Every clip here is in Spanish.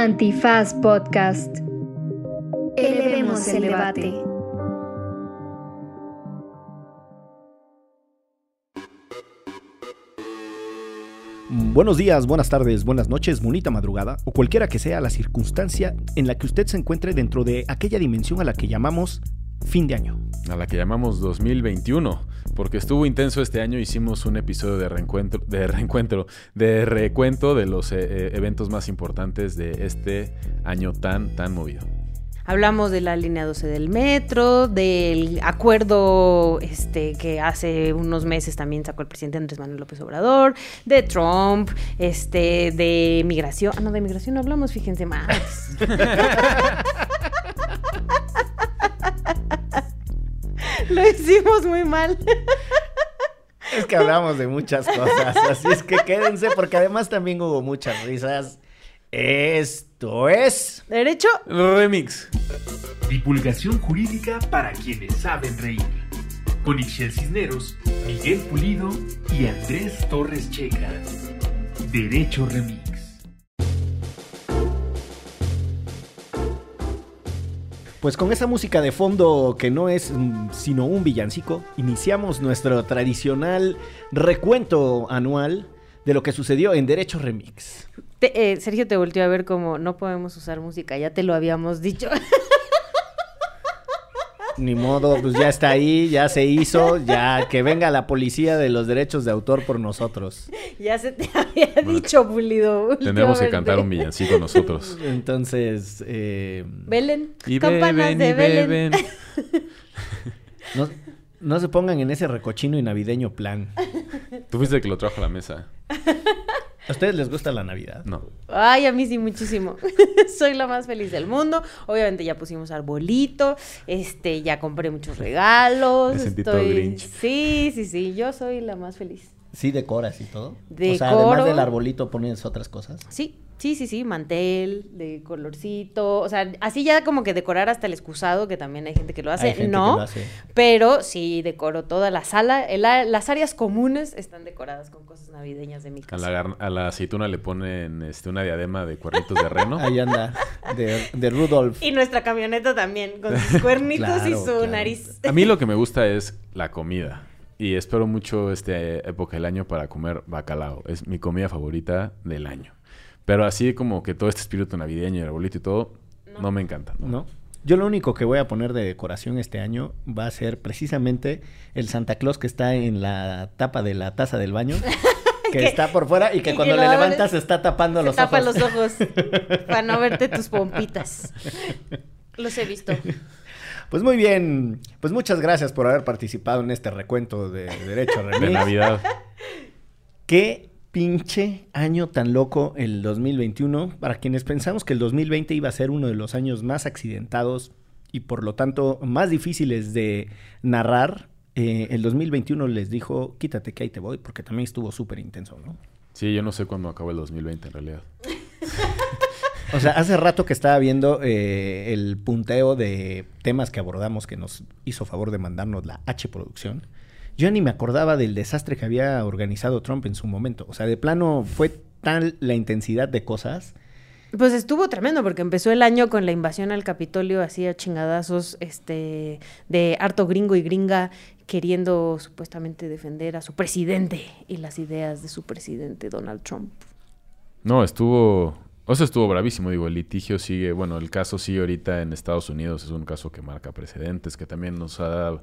Antifaz Podcast. Elevemos el debate. Buenos días, buenas tardes, buenas noches, bonita madrugada o cualquiera que sea la circunstancia en la que usted se encuentre dentro de aquella dimensión a la que llamamos fin de año. A la que llamamos 2021, porque estuvo intenso este año, hicimos un episodio de reencuentro, de reencuentro, de recuento de los eh, eh, eventos más importantes de este año tan, tan movido. Hablamos de la línea 12 del metro, del acuerdo este, que hace unos meses también sacó el presidente Andrés Manuel López Obrador, de Trump, este, de migración. Ah, no, de migración no hablamos, fíjense más. Lo hicimos muy mal. Es que hablamos de muchas cosas, así es que quédense porque además también hubo muchas risas. Esto es... ¿Derecho? Remix. Divulgación jurídica para quienes saben reír. Con Ixel Cisneros, Miguel Pulido y Andrés Torres Checa. Derecho Remix. Pues con esa música de fondo que no es mm, sino un villancico, iniciamos nuestro tradicional recuento anual de lo que sucedió en Derecho Remix. Eh, Sergio te volteó a ver como no podemos usar música, ya te lo habíamos dicho. Ni modo, pues ya está ahí, ya se hizo, ya que venga la policía de los derechos de autor por nosotros. ya se te había dicho, Pulido. Tenemos que cantar un villancico nosotros. Entonces, eh, Belén. Y campanas beben, de y Belén. beben. no, no se pongan en ese recochino y navideño plan. Tú fuiste el que lo trajo a la mesa. ¿A ustedes les gusta la Navidad? No. Ay, a mí sí muchísimo. Soy la más feliz del mundo. Obviamente ya pusimos arbolito, este, ya compré muchos regalos. Me sentí todo estoy- Grinch. Sí, sí, sí, yo soy la más feliz. Sí, decoras y todo. O Decoro. sea, además del arbolito pones otras cosas. Sí, sí, sí, sí, mantel de colorcito, o sea, así ya como que decorar hasta el excusado, que también hay gente que lo hace, Hay gente no, que lo hace. pero sí decoro toda la sala, el a- las áreas comunes están decoradas con cosas navideñas de mi A casa. la, gar- a la aceituna le ponen este, una diadema de cuernitos de reno. Ahí anda, de, de Rudolf. Y nuestra camioneta también, con sus cuernitos y su claro. nariz. A mí lo que me gusta es la comida. Y espero mucho esta época del año para comer bacalao. Es mi comida favorita del año. Pero así como que todo este espíritu navideño y el arbolito y todo, no, me encanta. ¿no? ¿No? Yo lo único que voy a poner de decoración este año va a ser precisamente el Santa Claus que está en la tapa de la taza del baño. Que Que- está por fuera y que y cuando que le levantas está tapando Se los tapa ojos. los ojos para no verte tus pompitas. Los he visto. Pues muy bien. Pues muchas gracias por haber participado en este recuento de Derecho De Remix. Navidad. Qué pinche año tan loco el 2021. Para quienes pensamos que el 2020 iba a ser uno de los años más accidentados y por lo tanto más difíciles de narrar, eh, el 2021 les dijo, quítate que ahí te voy, porque también estuvo súper intenso, ¿no? Sí, yo no sé cuándo acaba el 2020 en realidad. O sea, hace rato que estaba viendo eh, el punteo de temas que abordamos que nos hizo favor de mandarnos la H Producción. Yo ni me acordaba del desastre que había organizado Trump en su momento. O sea, de plano fue tal la intensidad de cosas. Pues estuvo tremendo porque empezó el año con la invasión al Capitolio así a chingadazos este de harto gringo y gringa queriendo supuestamente defender a su presidente y las ideas de su presidente Donald Trump. No, estuvo... O sea, estuvo bravísimo. Digo, el litigio sigue... Bueno, el caso sigue ahorita en Estados Unidos. Es un caso que marca precedentes, que también nos ha.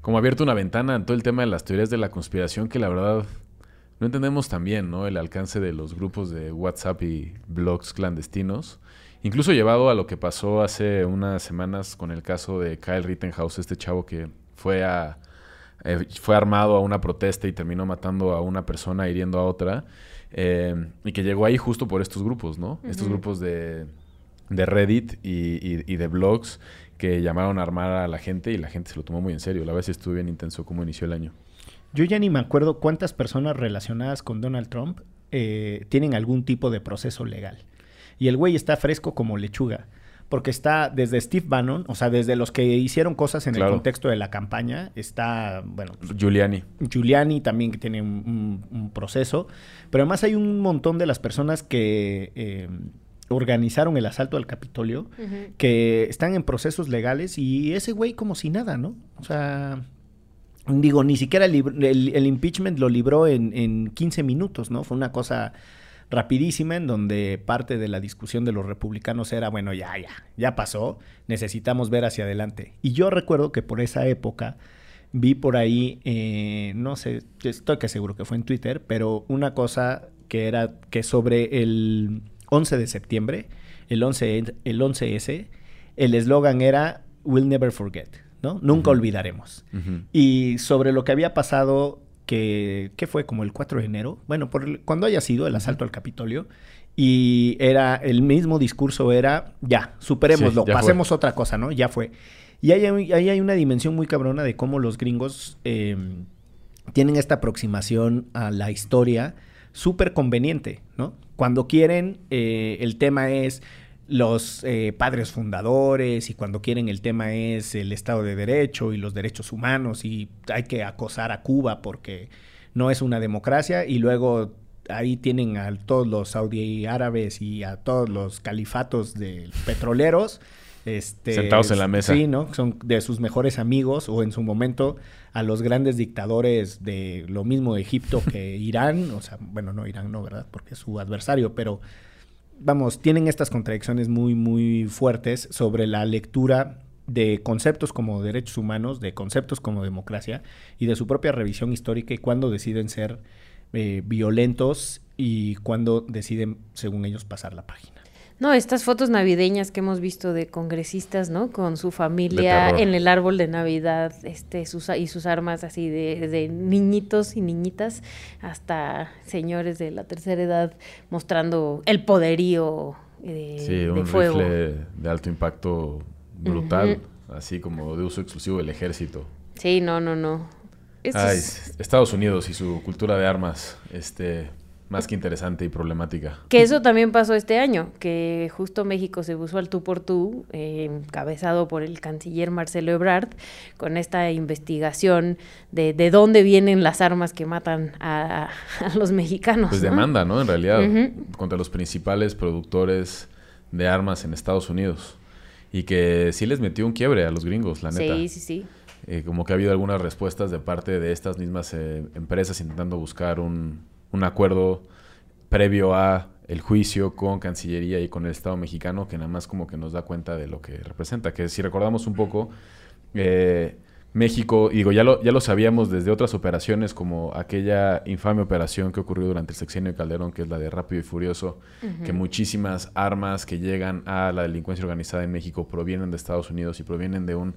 Como abierto una ventana en todo el tema de las teorías de la conspiración que la verdad no entendemos también, ¿no? El alcance de los grupos de WhatsApp y blogs clandestinos. Incluso llevado a lo que pasó hace unas semanas con el caso de Kyle Rittenhouse, este chavo que fue a eh, fue armado a una protesta y terminó matando a una persona, hiriendo a otra, eh, y que llegó ahí justo por estos grupos, ¿no? Estos grupos de, de Reddit y, y- y de blogs que llamaron a armar a la gente y la gente se lo tomó muy en serio. La vez estuvo bien intenso cómo inició el año. Yo ya ni me acuerdo cuántas personas relacionadas con Donald Trump eh, tienen algún tipo de proceso legal. Y el güey está fresco como lechuga. Porque está desde Steve Bannon, o sea, desde los que hicieron cosas en el contexto de la campaña, está, bueno, Giuliani. Giuliani también que tiene un, un- un proceso, pero además hay un montón de las personas que, eh, organizaron el asalto al Capitolio, que están en procesos legales y ese güey como si nada, ¿no? O sea, digo, ni siquiera el, el, impeachment lo libró en, en 15 minutos, ¿no? Fue una cosa rapidísima en donde parte de la discusión de los republicanos era, bueno, ya, ya, ya pasó, necesitamos ver hacia adelante. Y yo recuerdo que por esa época vi por ahí, eh, no sé, estoy que seguro que fue en Twitter, pero una cosa que era que sobre el 11 de septiembre, el 11, el 11S, el eslogan era We'll never forget, ¿no? Nunca olvidaremos. Y sobre lo que había pasado que, fue como el 4 de enero, bueno, por cuando haya sido el asalto al Capitolio, y era el mismo discurso, era ya, superémoslo, pasemos otra cosa, ¿no? Ya fue. Y ahí hay, hay, una dimensión muy cabrona de cómo los gringos em, tienen esta aproximación a la historia súper conveniente, ¿no? Cuando quieren, eh, el tema es los eh, padres fundadores y cuando quieren el tema es el Estado de Derecho y los derechos humanos y hay que acosar a Cuba porque no es una democracia y luego ahí tienen a todos los saudí árabes y a todos los califatos de petroleros este, sentados en la mesa. Sí, ¿no? Son de sus mejores amigos o en su momento a los grandes dictadores de lo mismo Egipto que Irán, o sea, bueno, no Irán no, ¿verdad? Porque es su adversario, pero vamos, tienen estas contradicciones muy, muy fuertes sobre la lectura de conceptos como derechos humanos, de conceptos como democracia y de su propia revisión histórica y cuándo deciden ser eh, violentos y cuándo deciden, según ellos, pasar la página. No, estas fotos navideñas que hemos visto de congresistas, ¿no? Con su familia en el árbol de Navidad, este, sus, y sus armas así de, niñitos y niñitas hasta señores de la tercera edad mostrando el poderío eh, sí, de un fuego. Rifle de alto impacto brutal, así como de uso exclusivo del ejército. Sí, no, no, no. Estados Unidos y su cultura de armas, este, más que interesante y problemática. Que eso también pasó este año, que justo México se puso al tú por tú, eh, encabezado por el canciller Marcelo Ebrard, con esta investigación de, de dónde vienen las armas que matan a, los mexicanos. Pues demanda, ¿no? En realidad, contra los principales productores de armas en Estados Unidos. Y que sí les metió un quiebre a los gringos, la neta. Sí, sí, sí. Eh, como que ha habido algunas respuestas de parte de estas mismas eh, empresas intentando buscar un, un acuerdo previo a el juicio con Cancillería y con el Estado mexicano que nada más como que nos da cuenta de lo que representa. Que si recordamos un poco, eh, México, digo, ya lo, ya lo sabíamos desde otras operaciones como aquella infame operación que ocurrió durante el sexenio de Calderón, que es la de Rápido y Furioso, que muchísimas armas que llegan a la delincuencia organizada en México provienen de Estados Unidos y provienen de un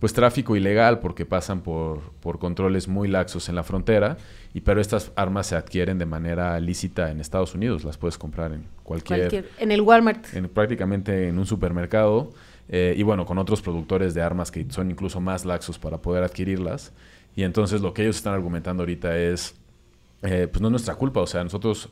pues tráfico ilegal porque pasan por, por controles muy laxos en la frontera, y pero estas armas se adquieren de manera lícita en Estados Unidos, las puedes comprar en cualquier... en el Walmart. En, prácticamente en un supermercado, eh, y bueno, con otros productores de armas que son incluso más laxos para poder adquirirlas. Y entonces lo que ellos están argumentando ahorita es, eh, pues no es nuestra culpa, o sea, nosotros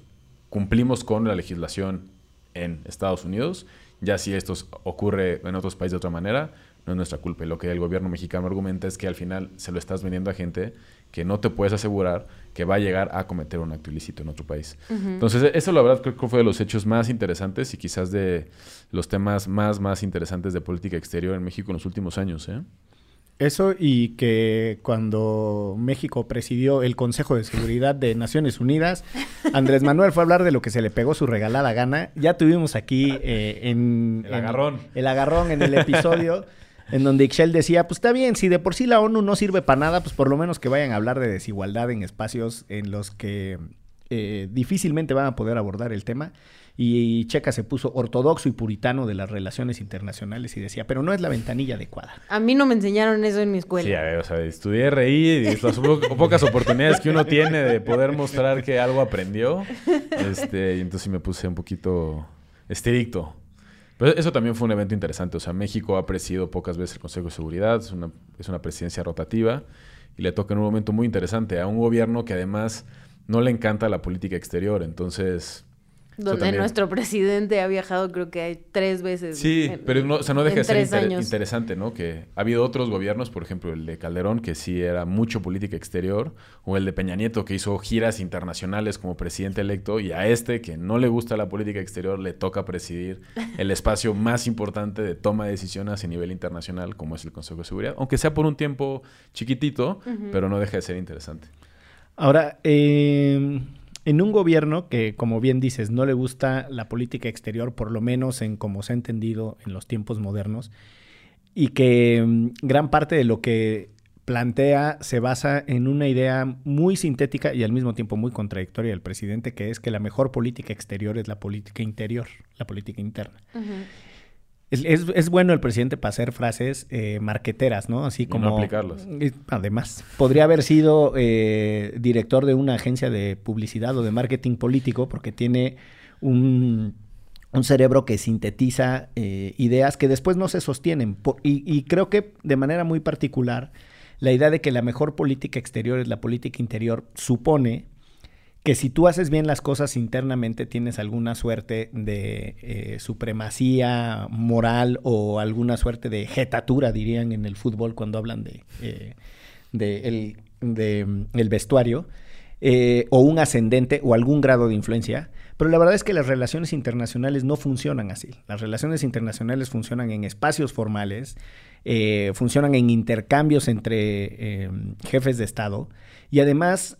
cumplimos con la legislación en Estados Unidos, ya si esto ocurre en otros países de otra manera, no es nuestra culpa. Y lo que el gobierno mexicano argumenta es que al final se lo estás vendiendo a gente que no te puedes asegurar que va a llegar a cometer un acto ilícito en otro país. Entonces, eso la verdad creo que fue de los hechos más interesantes y quizás de los temas más, más interesantes de política exterior en México en los últimos años. ¿eh? Eso y que cuando México presidió el Consejo de Seguridad de Naciones Unidas, Andrés Manuel fue a hablar de lo que se le pegó su regalada gana. Ya tuvimos aquí eh, en... El agarrón. el agarrón en el episodio. en donde Ixchel decía, pues está bien, si de por sí la ONU no sirve para nada, pues por lo menos que vayan a hablar de desigualdad en espacios en los que eh, difícilmente van a poder abordar el tema. Y Checa se puso ortodoxo y puritano de las relaciones internacionales y decía, pero no es la ventanilla adecuada. A mí no me enseñaron eso en mi escuela. Sí, a ver, o sea, estudié RI y las pocas oportunidades que uno tiene de poder mostrar que algo aprendió. Este, y entonces me puse un poquito estricto. Pero eso también fue un evento interesante. O sea, México ha presidido pocas veces el Consejo de Seguridad, es una, es una presidencia rotativa y le toca en un momento muy interesante a un gobierno que además no le encanta la política exterior. Entonces, Donde nuestro presidente ha viajado creo que hay tres veces. Sí, en- pero no, o sea, no deja de ser tres inter- años. interesante, ¿no? Que ha habido otros gobiernos, por ejemplo, el de Calderón, que sí era mucho política exterior, o el de Peña Nieto, que hizo giras internacionales como presidente electo, y a este, que no le gusta la política exterior, le toca presidir el espacio más importante de toma de decisiones a nivel internacional, como es el Consejo de Seguridad, aunque sea por un tiempo chiquitito, pero no deja de ser interesante. Ahora, eh, en un gobierno que, como bien dices, no le gusta la política exterior, por lo menos en como se ha entendido en los tiempos modernos, y que mm, gran parte de lo que plantea se basa en una idea muy sintética y al mismo tiempo muy contradictoria del presidente, que es que la mejor política exterior es la política interior, la política interna. Es, es- es bueno el presidente para hacer frases eh, marqueteras, ¿no? Así no como... aplicarlas. Eh, Además, podría haber sido eh, director de una agencia de publicidad o de marketing político porque tiene un, un cerebro que sintetiza eh, ideas que después no se sostienen. Y, y creo que de manera muy particular, la idea de que la mejor política exterior es la política interior supone que si tú haces bien las cosas internamente tienes alguna suerte de eh, supremacía moral o alguna suerte de jetatura, dirían en el fútbol cuando hablan de, eh, de el, de, mm, el vestuario, eh, o un ascendente o algún grado de influencia. Pero la verdad es que las relaciones internacionales no funcionan así. Las relaciones internacionales funcionan en espacios formales, funcionan en intercambios entre jefes de Estado y además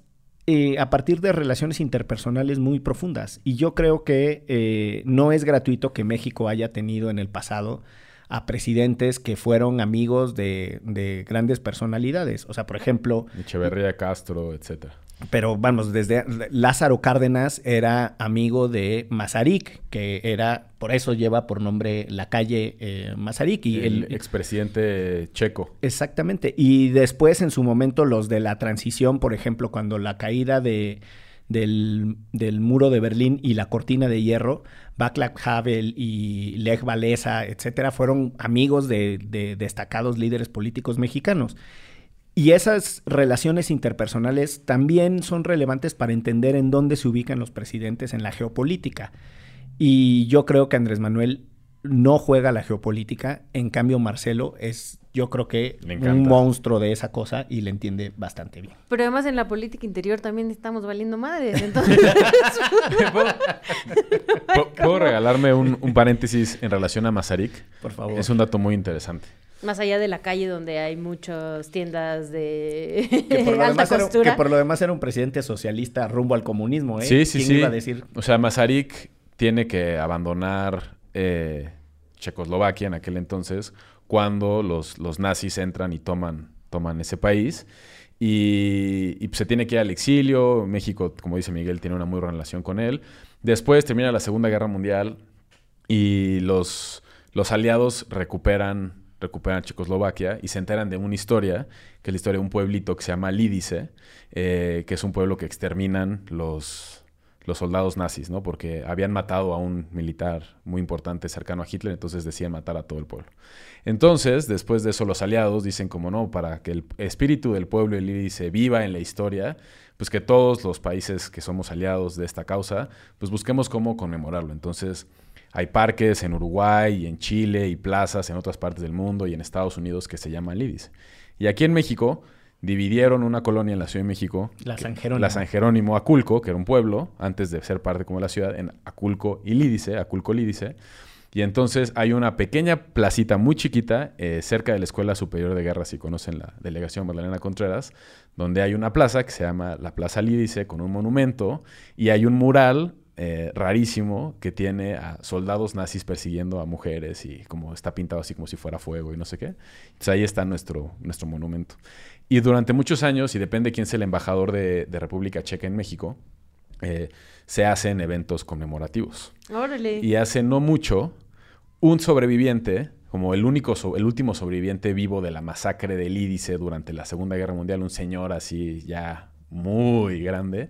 eh, a partir de relaciones interpersonales muy profundas. Y yo creo que eh, no es gratuito que México haya tenido en el pasado a presidentes que fueron amigos de, de grandes personalidades. O sea, por ejemplo, Echeverría, Castro, etcétera. Pero vamos, desde Lázaro Cárdenas era amigo de Mazarik, que era, por eso lleva por nombre la calle eh, Mazarik. Y el, el, expresidente checo. Exactamente. Y después, en su momento, los de la transición, por ejemplo, cuando la caída de, del, del muro de Berlín y la cortina de hierro, Václav Havel y Lech Walesa, etcétera, fueron amigos de, de destacados líderes políticos mexicanos. Y esas relaciones interpersonales también son relevantes para entender en dónde se ubican los presidentes en la geopolítica. Y yo creo que Andrés Manuel no juega la geopolítica, en cambio Marcelo es, yo creo que un monstruo de esa cosa y le entiende bastante bien. Pero además en la política interior también estamos valiendo madres. Entonces, ¿Puedo, puedo regalarme un, un paréntesis en relación a Mazarik? Por favor. Es un dato muy interesante. más allá de la calle donde hay muchas tiendas de Que por, lo alta demás era, costura. que por lo demás era un presidente socialista rumbo al comunismo, ¿eh? Sí, sí, ¿Quién sí. iba a decir? O sea, Mazarik tiene que abandonar eh, Checoslovaquia en aquel entonces cuando los, los nazis entran y toman, toman ese país. Y, pues, se tiene que ir al exilio. México, como dice Miguel, tiene una muy buena relación con él. Después termina la Segunda Guerra Mundial y los, los aliados recuperan, recuperan Checoslovaquia y se enteran de una historia, que es la historia de un pueblito que se llama Lídice, eh, que es un pueblo que exterminan los, los soldados nazis, ¿no? Porque habían matado a un militar muy importante cercano a Hitler, entonces decían matar a todo el pueblo. Entonces, después de eso, los aliados dicen como no, para que el espíritu del pueblo de Lídice viva en la historia, pues que todos los países que somos aliados de esta causa, pues busquemos cómo conmemorarlo. Entonces, hay parques en Uruguay y en Chile y plazas en otras partes del mundo y en Estados Unidos que se llaman Lídice. Y aquí en México dividieron una colonia en la Ciudad de México, La San Jerónimo. la San Jerónimo Aculco, que era un pueblo, antes de ser parte como la ciudad, en Aculco y Lídice, Aculco Lídice. Y entonces hay una pequeña placita muy chiquita eh, cerca de la Escuela Superior de Guerra, si conocen la delegación Magdalena Contreras, donde hay una plaza que se llama la Plaza Lídice con un monumento y hay un mural eh, rarísimo que tiene a soldados nazis persiguiendo a mujeres y como está pintado así como si fuera fuego y no sé qué. Entonces ahí está nuestro, nuestro monumento. Y durante muchos años, y depende quién sea el embajador de, de República Checa en México, eh, se hacen eventos conmemorativos. Órale. Y hace no mucho, un sobreviviente, como el único, el último sobreviviente vivo de la masacre del Lídice durante la Segunda Guerra Mundial, un señor así ya muy grande,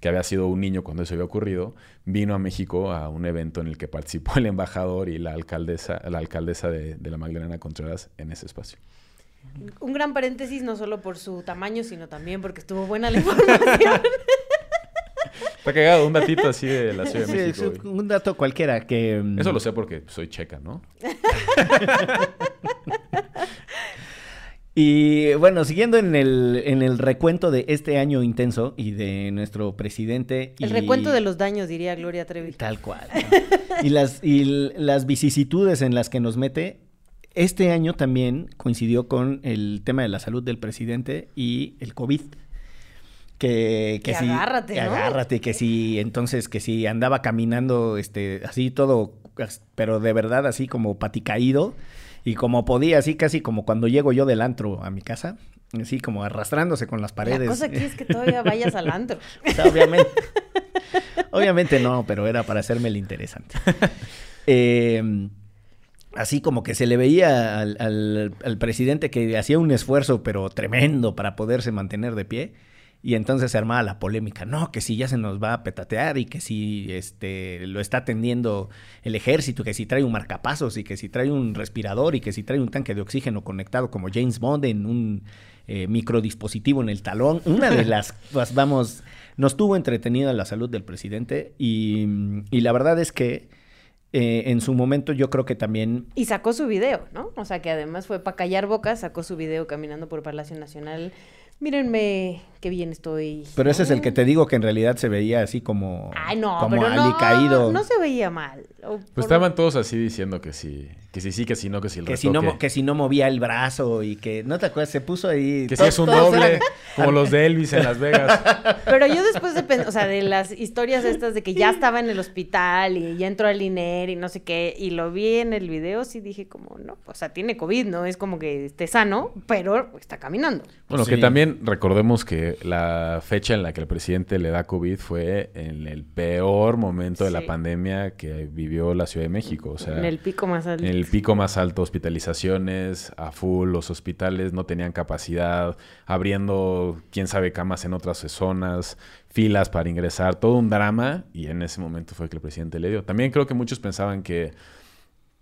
que había sido un niño cuando eso había ocurrido, vino a México a un evento en el que participó el embajador y la alcaldesa, la alcaldesa de, de la Magdalena Contreras en ese espacio. Un gran paréntesis, no solo por su tamaño, sino también porque estuvo buena la información. Está cagado, un datito así de la Ciudad de Sí, México. es un dato cualquiera que... mm, Eso lo sé porque soy checa, ¿no? Y bueno, siguiendo en el, en el recuento de este año intenso y de nuestro presidente. El y- recuento de los daños, diría Gloria Trevi. Tal cual. ¿no? y, las, y las vicisitudes en las que nos mete. Este año también coincidió con el tema de la salud del presidente y el COVID. Que, que Que sí, agárrate, que ¿no? agárrate, que sí, entonces que sí andaba caminando este así todo, pero de verdad así como paticaído y como podía, así casi como cuando llego yo del antro a mi casa, así como arrastrándose con las paredes. La cosa aquí es que todavía vayas al antro. O sea, obviamente. obviamente no, pero era para hacerme el interesante. Eh, así como que se le veía al, al- al presidente que hacía un esfuerzo, pero tremendo, para poderse mantener de pie. Y entonces se armaba la polémica. No, que si ya se nos va a petatear y que si este, lo está atendiendo el ejército, que si trae un marcapasos y que si trae un respirador y que si trae un tanque de oxígeno conectado como James Bond en un eh, microdispositivo en el talón. Una de las, pues, vamos, nos tuvo entretenida la salud del presidente y, y la verdad es que eh, en su momento yo creo que también Y sacó su video, ¿no? O sea, que además fue para callar bocas, sacó su video caminando por Palacio Nacional. Mírenme qué bien estoy. Pero ese es el que te digo que en realidad se veía así como, Ay, no, como pero no, alicaído. no se veía mal. O Pues por- estaban todos así diciendo que sí, que sí, sí, que sí, no, que sí el que si, no, que si no movía el brazo y que, ¿no te acuerdas? Se puso ahí. Que to- es un doble, como los de Elvis en Las Vegas. Pero yo después de o sea, de las historias estas de que ya estaba en el hospital y ya entró al INER y no sé qué, y lo vi en el video, sí dije como, no, o sea, tiene COVID, no es como que esté sano, pero está caminando. Bueno, Sí. que también recordemos que la fecha en la que el presidente le da COVID fue en el peor momento de la pandemia que vivió la Ciudad de México. O sea, en el pico más alto. El pico más alto, hospitalizaciones a full, los hospitales no tenían capacidad, abriendo quién sabe camas en otras zonas, filas para ingresar, todo un drama y en ese momento fue que el presidente le dio. También creo que muchos pensaban que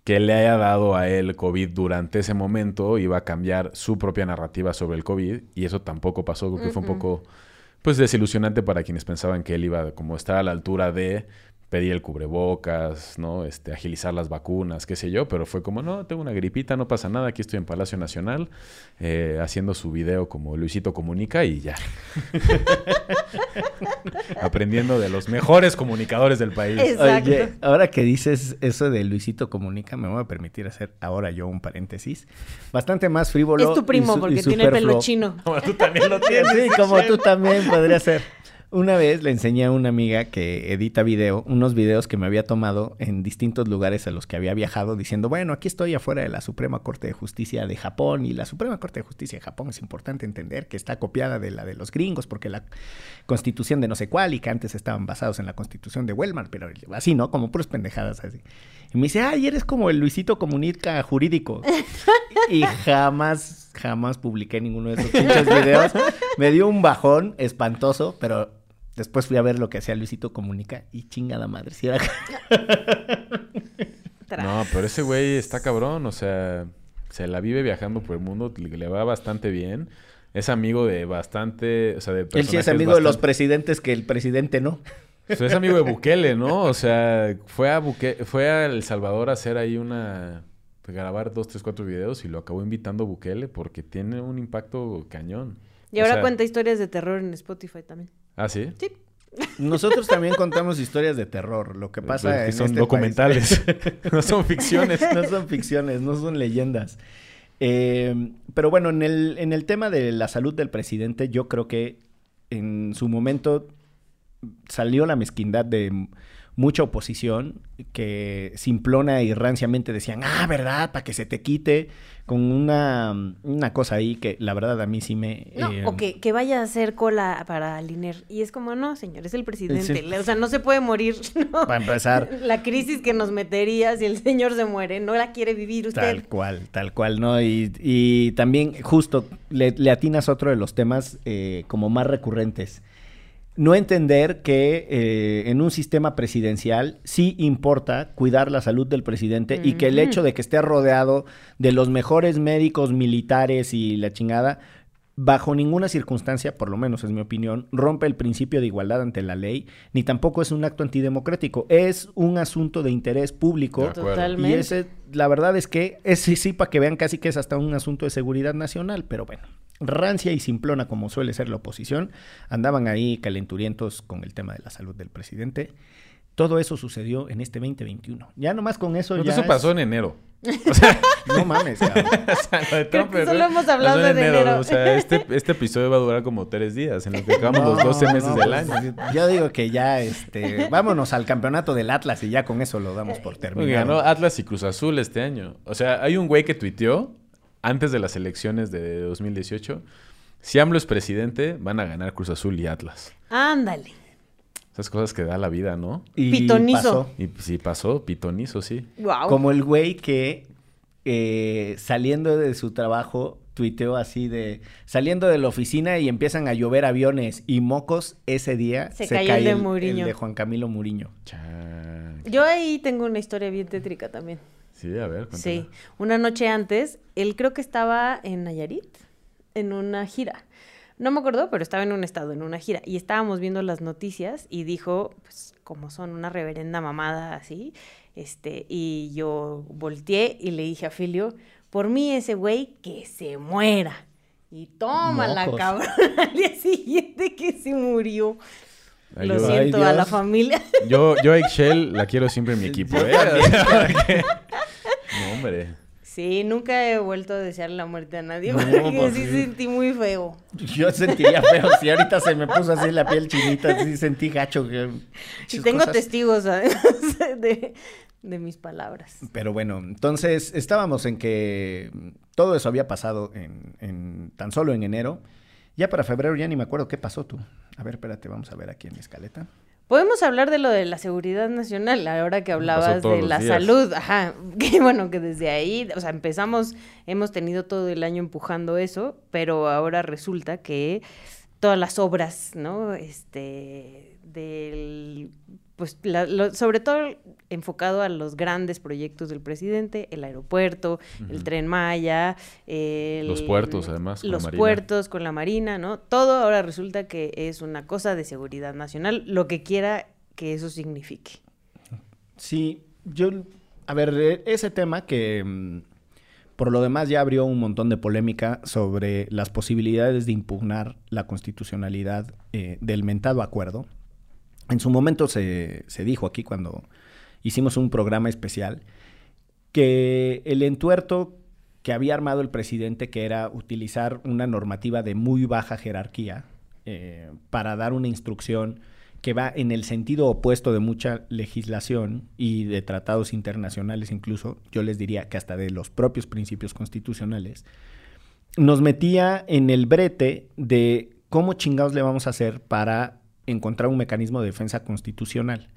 que le haya dado a él COVID durante ese momento iba a cambiar su propia narrativa sobre el COVID y eso tampoco pasó, creo que fue un poco pues desilusionante para quienes pensaban que él iba como estar a la altura de pedir el cubrebocas, ¿no? Este, agilizar las vacunas, qué sé yo, pero fue como, no, tengo una gripita, no pasa nada, aquí estoy en Palacio Nacional eh, haciendo su video como Luisito Comunica y ya. Aprendiendo de los mejores comunicadores del país. Exacto. Oye, ahora que dices eso de Luisito Comunica, me voy a permitir hacer ahora yo un paréntesis. Bastante más frívolo. es tu primo y su- porque y tiene el pelo chino. Como tú también lo tienes. Sí, como tú también podría ser. Una vez le enseñé a una amiga que edita video, unos videos que me había tomado en distintos lugares a los que había viajado, diciendo, bueno, aquí estoy afuera de la Suprema Corte de Justicia de Japón y la Suprema Corte de Justicia de Japón es importante entender que está copiada de la de los gringos porque la constitución de no sé cuál y que antes estaban basados en la constitución de Wellman, pero así, ¿no? Como puras pendejadas así. Y me dice, ay, eres como el Luisito Comunica jurídico. y jamás, jamás publiqué ninguno de esos pinches videos. Me dio un bajón espantoso, pero después fui a ver lo que hacía Luisito Comunica y chingada madre. Si era... No, pero ese güey está cabrón, o sea, se la vive viajando por el mundo, le, va bastante bien. Es amigo de bastante, o sea, de Él sí es amigo de los presidentes que el presidente no. o sea, es amigo de Bukele, ¿no? O sea, fue a Buque- fue a El Salvador a hacer ahí una grabar dos, tres, cuatro videos y lo acabó invitando Bukele porque tiene un impacto cañón. Y O ahora sea- cuenta historias de terror en Spotify también. Ah, sí. Sí. Nosotros también contamos historias de terror. Lo que pasa Pero que en son este documentales, no son ficciones. no son ficciones, no son leyendas. Eh, pero bueno, en el, en el tema de la salud del presidente, yo creo que en su momento salió la mezquindad de mucha oposición que simplona y ranciamente decían, ah, ¿verdad? Para que se te quite, con una, una cosa ahí que la verdad a mí sí me... No, eh, o que, que vaya a hacer cola para Liner. Y es como, no, señor, es el presidente. O sea, no se puede morir. ¿no? Para empezar. La crisis que nos metería si el señor se muere, no la quiere vivir usted. Tal cual, tal cual, ¿no? Y, y también justo le, le atinas otro de los temas eh, como más recurrentes. No entender que eh, en un sistema presidencial sí importa cuidar la salud del presidente y que el hecho de que esté rodeado de los mejores médicos militares y la chingada bajo ninguna circunstancia, por lo menos es mi opinión, rompe el principio de igualdad ante la ley, ni tampoco es un acto antidemocrático. Es un asunto de interés público. De acuerdo. Y Totalmente. ese, la verdad es que es sí, sí, para que vean casi que es hasta un asunto de seguridad nacional, pero bueno. Rancia y simplona, como suele ser la oposición, andaban ahí calenturientos con el tema de la salud del presidente. Todo eso sucedió en este 2021. Ya nomás con eso ya eso es- pasó en enero. No mames, cabrón. O sea, lo de Creo Trump, que pero solo hemos hablado de enero. O sea, este, este episodio va a durar como tres días, en lo que acabamos los 12 No, meses no, del pues, año. Yo digo que ya, este, vámonos al campeonato del Atlas y ya con eso lo damos por Porque terminado. ganó Atlas y Cruz Azul este año. O sea, hay un güey que tuiteó antes de las elecciones de 2018. Si AMLO es presidente, van a ganar Cruz Azul y Atlas. Ándale. Esas cosas que da la vida, ¿no? Y Pitonizo. pasó. Y si pasó, pitonizo, sí. Wow. Como el güey que eh, saliendo de su trabajo tuiteó así de saliendo de la oficina y empiezan a llover aviones y mocos ese día Se cayó cae el de Muriño. el de Juan Camilo Muriño. Chan. Yo ahí tengo una historia bien tétrica también. Sí, a ver, cuéntame. Sí, una noche antes, él creo que estaba en Nayarit, en una gira. No me acuerdo, pero estaba en un estado, en una gira. Y estábamos viendo las noticias y dijo, pues, como son una reverenda mamada así. Este, y yo volteé y le dije a Filio, por mí ese güey que se muera. Y toma la cabrón al día siguiente que se murió. Ay, Lo yo- Ay, siento a la familia. Yo, yo a Excel la quiero siempre en mi equipo, ¿eh? no, hombre. Sí, nunca he vuelto a desear la muerte a nadie No, porque pues sí sí. sentí muy feo. Yo sentiría feo si ahorita se me puso así la piel chinita, así sentí gacho. que- Y tengo cosas. testigos además de, de mis palabras. Pero bueno, entonces estábamos en que todo eso había pasado en, en- tan solo en enero. Ya para febrero ya ni me acuerdo qué pasó tú. A ver, espérate, vamos a ver aquí en mi escaleta. Podemos hablar de lo de la seguridad nacional, ahora que hablabas de la días. salud. Ajá, que bueno, que desde ahí, o sea, empezamos, hemos tenido todo el año empujando eso, pero ahora resulta que todas las obras, ¿no? Este, del, pues, la- lo- sobre todo enfocado a los grandes proyectos del presidente, el aeropuerto, el tren Maya, el- Los puertos, además, con la los Marina. puertos con la Marina, ¿no? Todo ahora resulta que es una cosa de seguridad nacional, lo que quiera que eso signifique. Sí, yo, a ver, eh, ese tema que mm, por lo demás ya abrió un montón de polémica sobre las posibilidades de impugnar la constitucionalidad eh, del mentado acuerdo. En su momento se, se dijo aquí cuando hicimos un programa especial que el entuerto que había armado el presidente, que era utilizar una normativa de muy baja jerarquía eh, para dar una instrucción que va en el sentido opuesto de mucha legislación y de tratados internacionales incluso, yo les diría que hasta de los propios principios constitucionales, nos metía en el brete de cómo chingados le vamos a hacer para encontrar un mecanismo de defensa constitucional.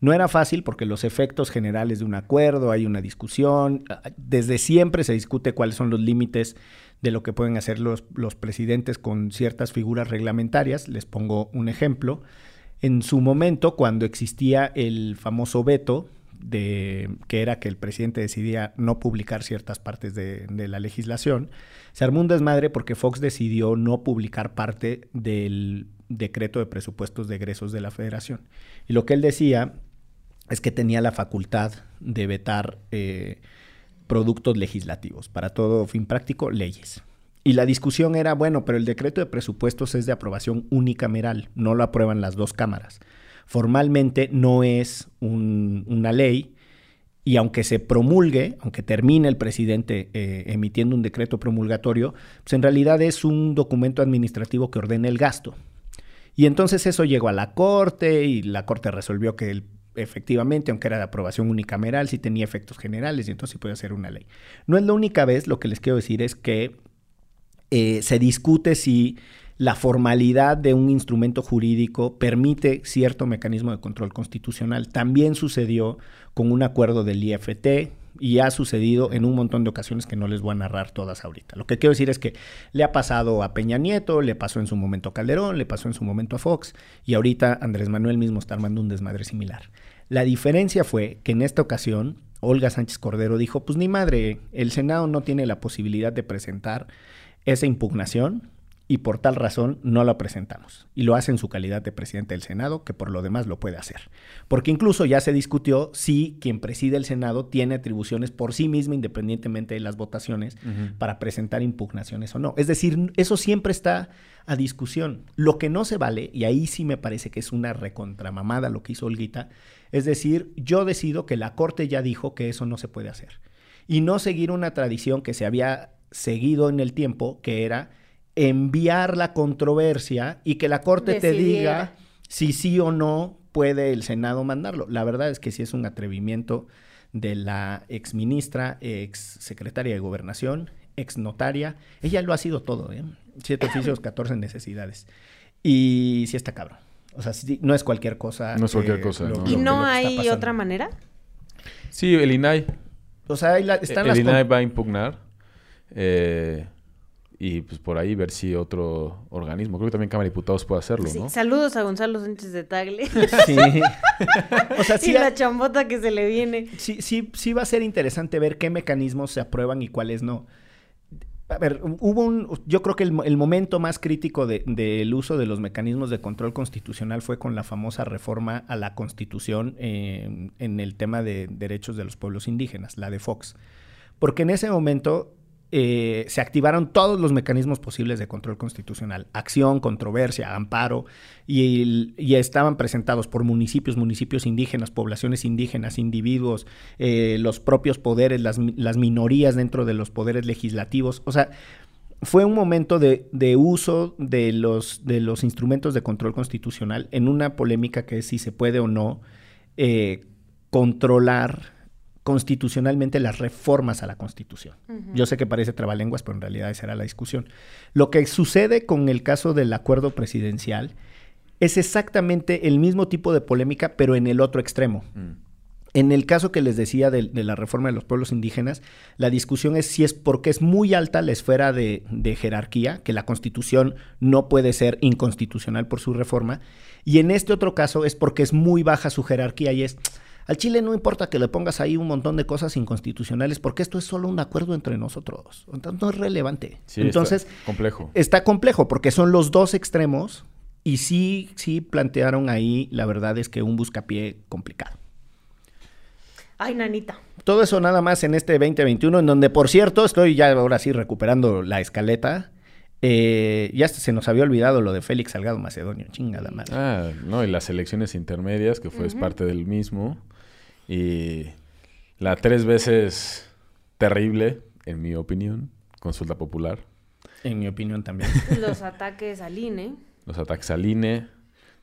No era fácil porque los efectos generales de un acuerdo, hay una discusión, desde siempre se discute cuáles son los límites de lo que pueden hacer los, los presidentes con ciertas figuras reglamentarias. Les pongo un ejemplo. En su momento, cuando existía el famoso veto, de, que era que el presidente decidía no publicar ciertas partes de, la legislación, se armó un desmadre porque Fox decidió no publicar parte del decreto de presupuestos de egresos de la federación. Y lo que él decía es que tenía la facultad de vetar eh, productos legislativos, para todo fin práctico, leyes. Y la discusión era, bueno, pero el decreto de presupuestos es de aprobación unicameral, no lo aprueban las dos cámaras. Formalmente no es un, una ley y aunque se promulgue, aunque termine el presidente eh, emitiendo un decreto promulgatorio, pues en realidad es un documento administrativo que ordena el gasto. Y entonces eso llegó a la Corte y la Corte resolvió que efectivamente, aunque era de aprobación unicameral, sí tenía efectos generales y entonces sí podía ser una ley. No es la única vez, lo que les quiero decir es que eh, se discute si la formalidad de un instrumento jurídico permite cierto mecanismo de control constitucional. También sucedió con un acuerdo del IFT y ha sucedido en un montón de ocasiones que no les voy a narrar todas ahorita. Lo que quiero decir es que le ha pasado a Peña Nieto, le pasó en su momento a Calderón, le pasó en su momento a Fox y ahorita Andrés Manuel mismo está armando un desmadre similar. La diferencia fue que en esta ocasión Olga Sánchez Cordero dijo, pues ni madre, el Senado no tiene la posibilidad de presentar esa impugnación y por tal razón no la presentamos. Y lo hace en su calidad de presidente del Senado, que por lo demás lo puede hacer. Porque incluso ya se discutió si quien preside el Senado tiene atribuciones por sí misma, independientemente de las votaciones, para presentar impugnaciones o no. Es decir, eso siempre está a discusión. Lo que no se vale, y ahí sí me parece que es una recontramamada lo que hizo Olguita, es decir, yo decido que la Corte ya dijo que eso no se puede hacer. Y no seguir una tradición que se había seguido en el tiempo, que era enviar la controversia y que la Corte te diga si sí o no puede el Senado mandarlo. La verdad es que sí es un atrevimiento de la ex ministra, ex secretaria de Gobernación, ex notaria. Ella lo ha sido todo, ¿eh? Siete oficios, 14 necesidades. Y sí está cabrón. O sea, no es cualquier cosa. No es cualquier cosa. no. ¿Y no hay otra manera? Sí, el INAI. O sea, están el INAI va a impugnar. Eh, y pues por ahí ver si otro organismo, creo que también Cámara de Diputados puede hacerlo, ¿no? Saludos a Gonzalo Sánchez de Tagle. Sí. o sea, sí. Y la chambota que se le viene. Sí, sí, sí va a ser interesante ver qué mecanismos se aprueban y cuáles no. A ver, hubo un, yo creo que el, momento más crítico del de, uso de los mecanismos de control constitucional fue con la famosa reforma a la Constitución eh, en el tema de derechos de los pueblos indígenas, la de Fox. Porque en ese momento eh, se activaron todos los mecanismos posibles de control constitucional, acción, controversia, amparo, y, estaban presentados por municipios, municipios indígenas, poblaciones indígenas, individuos, eh, los propios poderes, las, minorías dentro de los poderes legislativos. O sea, fue un momento de, uso de los, instrumentos de control constitucional en una polémica que es si se puede o no eh, controlar constitucionalmente las reformas a la Constitución. Yo sé que parece trabalenguas, pero en realidad esa era la discusión. Lo que sucede con el caso del acuerdo presidencial es exactamente el mismo tipo de polémica, pero en el otro extremo. Mm. En el caso que les decía de, la reforma de los pueblos indígenas, la discusión es si es porque es muy alta la esfera de, de jerarquía, que la constitución no puede ser inconstitucional por su reforma, y en este otro caso es porque es muy baja su jerarquía y es al Chile no importa que le pongas ahí un montón de cosas inconstitucionales, porque esto es solo un acuerdo entre nosotros. Entonces no es relevante. Entonces, está complejo. Está complejo, porque son los dos extremos. Y sí, sí plantearon ahí, la verdad es que un buscapié complicado. Ay, nanita. Todo eso nada más en este 2021, en donde, por cierto, estoy ya ahora sí recuperando la escaleta. Eh, ya se nos había olvidado lo de Félix Salgado Macedonio, chingada madre. Ah, no, y las elecciones intermedias, que fue parte del mismo. Y la tres veces terrible, en mi opinión, consulta popular. En mi opinión también. Los ataques al INE. Los ataques al INE,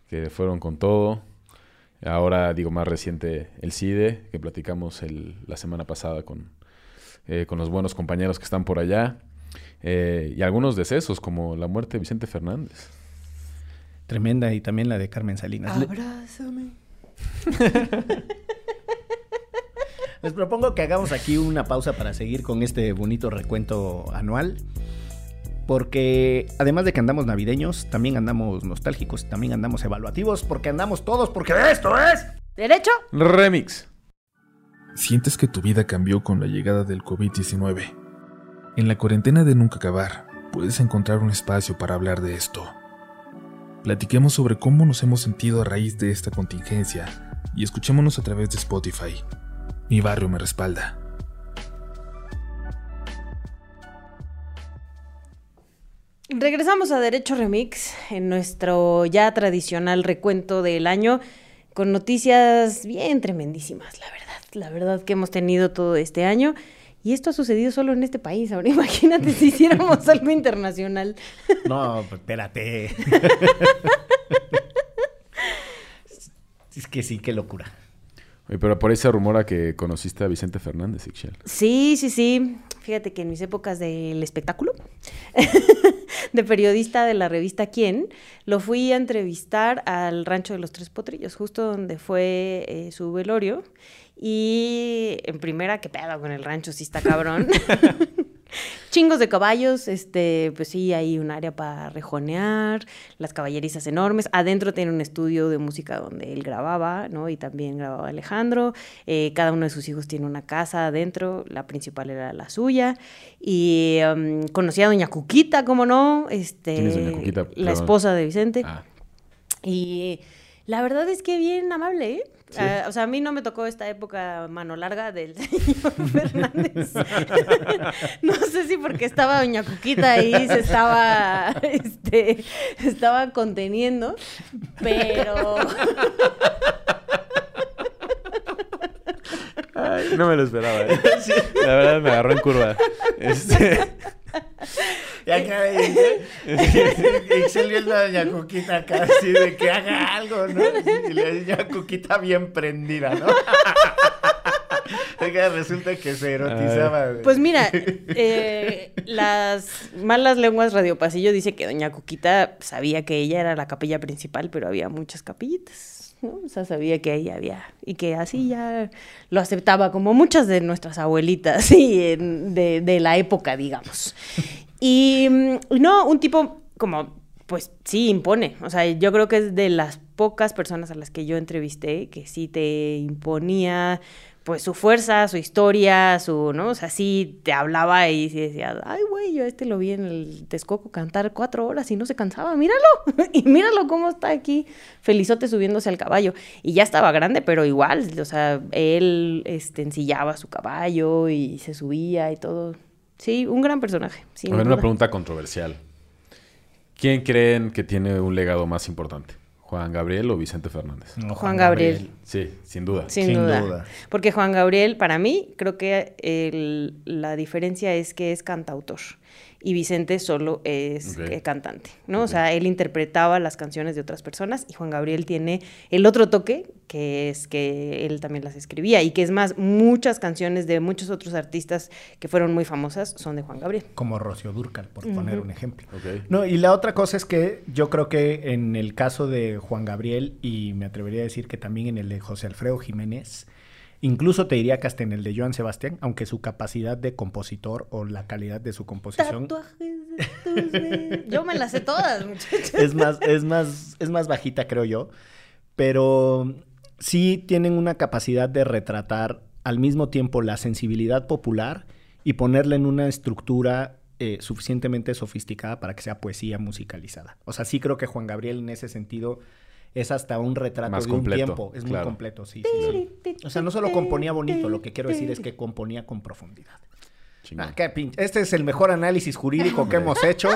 que fueron con todo. Ahora, digo, más reciente, el CIDE, que platicamos el, la semana pasada con, eh, con los buenos compañeros que están por allá. Eh, y algunos decesos, como la muerte de Vicente Fernández. Tremenda, y también la de Carmen Salinas. Abrázame. Les propongo que hagamos aquí una pausa para seguir con este bonito recuento anual. Porque además de que andamos navideños, también andamos nostálgicos, también andamos evaluativos, porque andamos todos, porque esto es... ¿Derecho? Remix. ¿Sientes que tu vida cambió con la llegada del COVID-19? En la cuarentena de Nunca Acabar, puedes encontrar un espacio para hablar de esto. Platiquemos sobre cómo nos hemos sentido a raíz de esta contingencia y escuchémonos a través de Spotify, mi barrio me respalda. Regresamos a Derecho Remix en nuestro ya tradicional recuento del año con noticias bien tremendísimas, la verdad. La verdad que hemos tenido todo este año. Y esto ha sucedido solo en este país. Ahora imagínate si hiciéramos algo internacional. No, pues espérate. es que sí, qué locura pero por ahí se rumora que conociste a Vicente Fernández, Ixchel. Sí, sí, sí. Fíjate que en mis épocas del espectáculo, de periodista de la revista Quién, lo fui a entrevistar al rancho de los Tres Potrillos, justo donde fue eh, su velorio. Y en primera, qué pedo con el rancho, sí está cabrón. chingos de caballos, este, pues sí, hay un área para rejonear, las caballerizas enormes. Adentro tiene un estudio de música donde él grababa, ¿no? Y también grababa Alejandro. Eh, cada uno de sus hijos tiene una casa adentro, la principal era la suya. Y um, conocí a Doña Cuquita, ¿cómo no? Este, ¿Quién es Doña Cuquita? La esposa de Vicente. Ah, Y la verdad es que bien amable, ¿eh? Ah, o sea, a mí no me tocó esta época mano larga del señor Fernández. no sé si porque estaba Doña Cuquita ahí se estaba, este, se estaba conteniendo, pero Ay, no me lo esperaba. ¿eh? La verdad me agarró en curva. Este, Ya acá y se viendo a Doña Cuquita acá así de que haga algo, ¿no? Y le Doña Cuquita bien prendida, ¿no? Oiga, resulta que se erotizaba. güey. Pues mira, eh, las malas lenguas Radio Pasillo dice que Doña Cuquita sabía que ella era la capilla principal, pero había muchas capillitas, ¿no? O sea, sabía que ahí había, y que así ya lo aceptaba, como muchas de nuestras abuelitas y en- de, de la época, digamos. Y mm, no, un tipo como, pues sí, impone. O sea, yo creo que es de las pocas personas a las que yo entrevisté que sí te imponía pues su fuerza, su historia, su, ¿no? O sea, sí te hablaba y sí decía, ay, güey, yo a este lo vi en el Texcoco cantar cuatro horas y no se cansaba, míralo, y míralo cómo está aquí, felizote subiéndose al caballo. Y ya estaba grande, pero igual, o sea, él este, ensillaba su caballo y se subía y todo. Sí, un gran personaje. a ver, una pregunta controversial. ¿Quién creen que tiene un legado más importante? ¿Juan Gabriel o Vicente Fernández? No, Juan Gabriel. Sí, sin duda. Sin, Sin duda. duda. Porque Juan Gabriel, para mí, creo que el- la diferencia es que es cantautor y Vicente solo es eh, cantante, ¿no? O sea, él interpretaba las canciones de otras personas y Juan Gabriel tiene el otro toque, que es que él también las escribía y que es más, muchas canciones de muchos otros artistas que fueron muy famosas son de Juan Gabriel. Como Rocío Durcal, por poner un ejemplo. No, y la otra cosa es que yo creo que en el caso de Juan Gabriel, y me atrevería a decir que también en el de José Alfredo Jiménez, incluso te diría que hasta en el de Joan Sebastián, aunque su capacidad de compositor o la calidad de su composición Tatuajes de. Yo me las sé todas, muchachos. es más, es más, es más bajita, creo yo. Pero sí tienen una capacidad de retratar al mismo tiempo la sensibilidad popular y ponerla en una estructura eh, suficientemente sofisticada para que sea poesía musicalizada. O sea, sí creo que Juan Gabriel en ese sentido es hasta un retrato Más de completo, un tiempo. Es muy completo, sí, sí, sí. O sea, no solo componía bonito, lo que quiero decir es que componía con profundidad. Ah, qué pinche- Este es el mejor análisis jurídico que hemos hecho.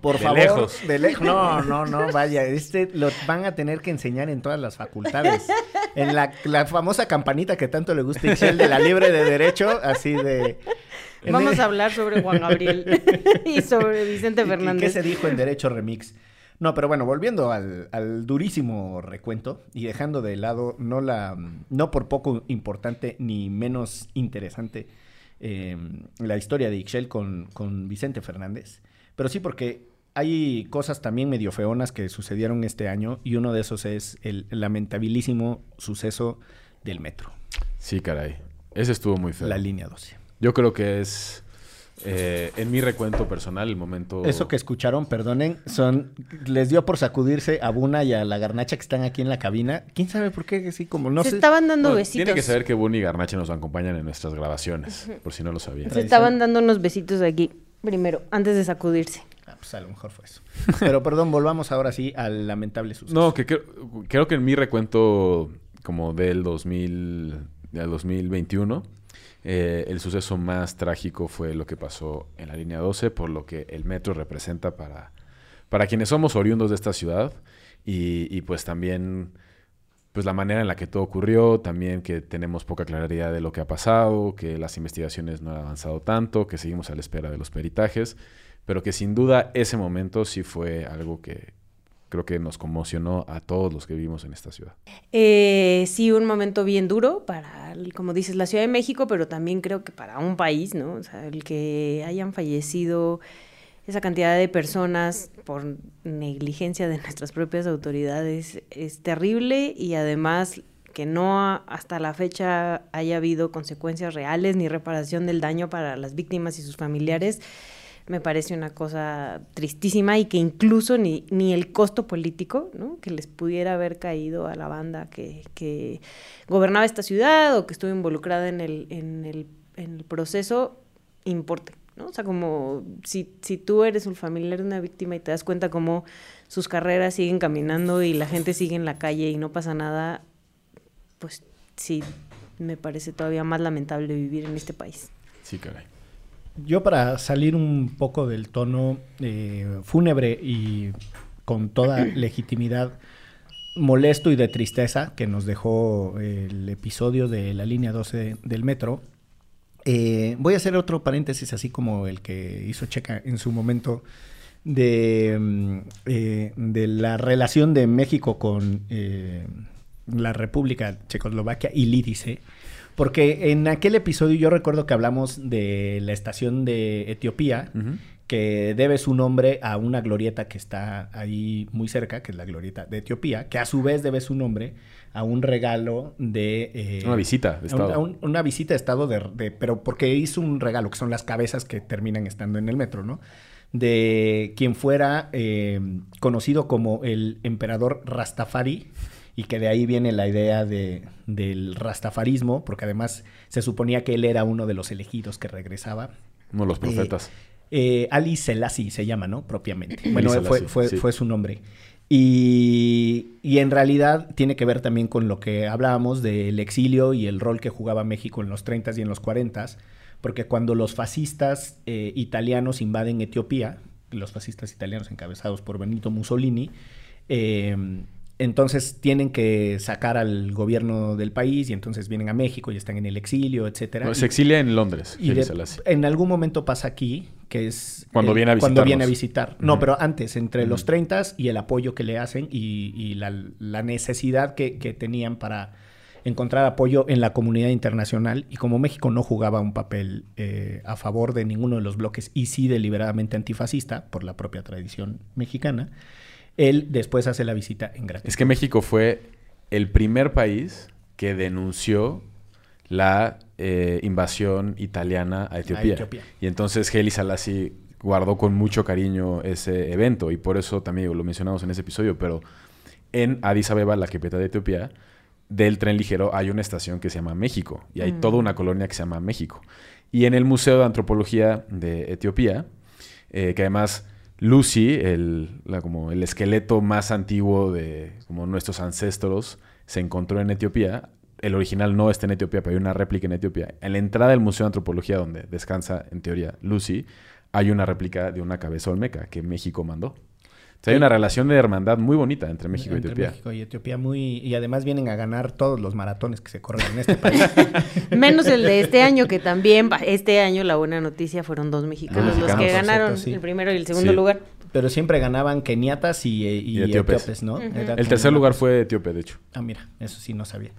Por De favor, lejos. de lejos. No, no, no, vaya, este lo van a tener que enseñar en todas las facultades. En la, la famosa campanita que tanto le gusta a Excel de la libre de derecho, así de. Vamos el- a hablar sobre Juan Gabriel y sobre Vicente ¿Y- y Fernández. ¿Qué se dijo en Derecho Remix? No, pero bueno, volviendo al, al durísimo recuento y dejando de lado no la no por poco importante ni menos interesante eh, la historia de Ixchel con, con Vicente Fernández, pero sí porque hay cosas también medio feonas que sucedieron este año y uno de esos es el lamentabilísimo suceso del metro, Sí, caray. Ese estuvo muy feo. la línea 12. Yo creo que es, eh, en mi recuento personal, el momento... Eso que escucharon, perdonen, son les dio por sacudirse a Buna y a la garnacha que están aquí en la cabina. ¿Quién sabe por qué? Así como no se sé. estaban dando besitos. Tiene que saber que Bunny y Garnache nos acompañan en nuestras grabaciones, por si no lo sabía. Se estaban dando unos besitos aquí, primero, antes de sacudirse. Ah, pues a lo mejor fue eso. Pero perdón, volvamos ahora sí al lamentable suceso. No, que creo, creo que en mi recuento como del 2000, del 2021, eh, el suceso más trágico fue lo que pasó en la línea 12, por lo que el metro representa para, para quienes somos oriundos de esta ciudad y, y pues también pues la manera en la que todo ocurrió, también que tenemos poca claridad de lo que ha pasado, que las investigaciones no han avanzado tanto, que seguimos a la espera de los peritajes, pero que sin duda ese momento sí fue algo que creo que nos conmocionó a todos los que vivimos en esta ciudad. Eh, sí, un momento bien duro para, como dices, la Ciudad de México, pero también creo que para un país, ¿no? O sea, el que hayan fallecido esa cantidad de personas por negligencia de nuestras propias autoridades es terrible y además que no ha- hasta la fecha haya habido consecuencias reales ni reparación del daño para las víctimas y sus familiares, me parece una cosa tristísima y que incluso ni, ni el costo político ¿no? que les pudiera haber caído a la banda que, que gobernaba esta ciudad o que estuvo involucrada en el, en el, en el proceso importe. ¿no? O sea, como si, si tú eres un familiar de una víctima y te das cuenta cómo sus carreras siguen caminando y la gente sigue en la calle y no pasa nada, pues sí, me parece todavía más lamentable vivir en este país. Sí, caray. Yo para salir un poco del tono eh, fúnebre y con toda legitimidad molesto y de tristeza que nos dejó el episodio de la línea 12 del metro, eh, voy a hacer otro paréntesis así como el que hizo Checa en su momento de, mm, eh, de la relación de México con eh, la República Checoslovaquia y Lídice. Porque en aquel episodio yo recuerdo que hablamos de la estación de Etiopía, que debe su nombre a una glorieta que está ahí muy cerca, que es la glorieta de Etiopía, que a su vez debe su nombre a un regalo de... eh, Una visita de a un- Estado. a un- una visita de Estado, de, de- pero porque hizo un regalo, que son las cabezas que terminan estando en el metro, ¿no? De quien fuera eh, conocido como el emperador Rastafari, y que de ahí viene la idea de, del rastafarismo, porque además se suponía que él era uno de los elegidos que regresaba. Uno de los profetas. Eh, Ali Selassie se llama, ¿no? Propiamente. Bueno, fue, fue, sí. fue su nombre. Y, y en realidad tiene que ver también con lo que hablábamos del exilio y el rol que jugaba México en los 30s y en los 40s, porque cuando los fascistas eh, italianos invaden Etiopía, los fascistas italianos encabezados por Benito Mussolini, eh, entonces tienen que sacar al gobierno del país y entonces vienen a México y están en el exilio, etcétera. No, se exilia en Londres. y de- en algún momento pasa aquí, que es... Cuando viene a Cuando viene a visitar. No, pero antes, entre los Ujú. 30 y el apoyo que le hacen y, y la, la necesidad que, que tenían para encontrar apoyo en la comunidad internacional. Y como México no jugaba un papel eh, a favor de ninguno de los bloques y sí deliberadamente antifascista, por la propia tradición mexicana, él después hace la visita en gratitud. Es que México fue el primer país que denunció la eh, invasión italiana a Etiopía. Etiopía. Y entonces Haile Selassie guardó con mucho cariño ese evento y por eso también lo mencionamos en ese episodio, pero en Addis Abeba, la capital de Etiopía, del tren ligero hay una estación que se llama México y hay Mm. toda una colonia que se llama México. Y en el Museo de Antropología de Etiopía, eh, que además Lucy, el, como el esqueleto más antiguo de como nuestros ancestros, se encontró en Etiopía. El original no está en Etiopía, pero hay una réplica en Etiopía. En la entrada del Museo de Antropología, donde descansa, en teoría, Lucy, hay una réplica de una cabeza olmeca que México mandó. Hay una relación de hermandad muy bonita entre México y Etiopía. México y Etiopía muy... Y además vienen a ganar todos los maratones que se corren en este país. Menos el de este año, que también, este año la buena noticia fueron dos mexicanos los que ganaron por cierto, sí. el primero y el segundo Sí. lugar. Pero siempre ganaban keniatas y, eh, y Y etíopes. etíopes, ¿no? El tercer lugar fue Etíope, de hecho. Ah, mira, eso sí no sabía.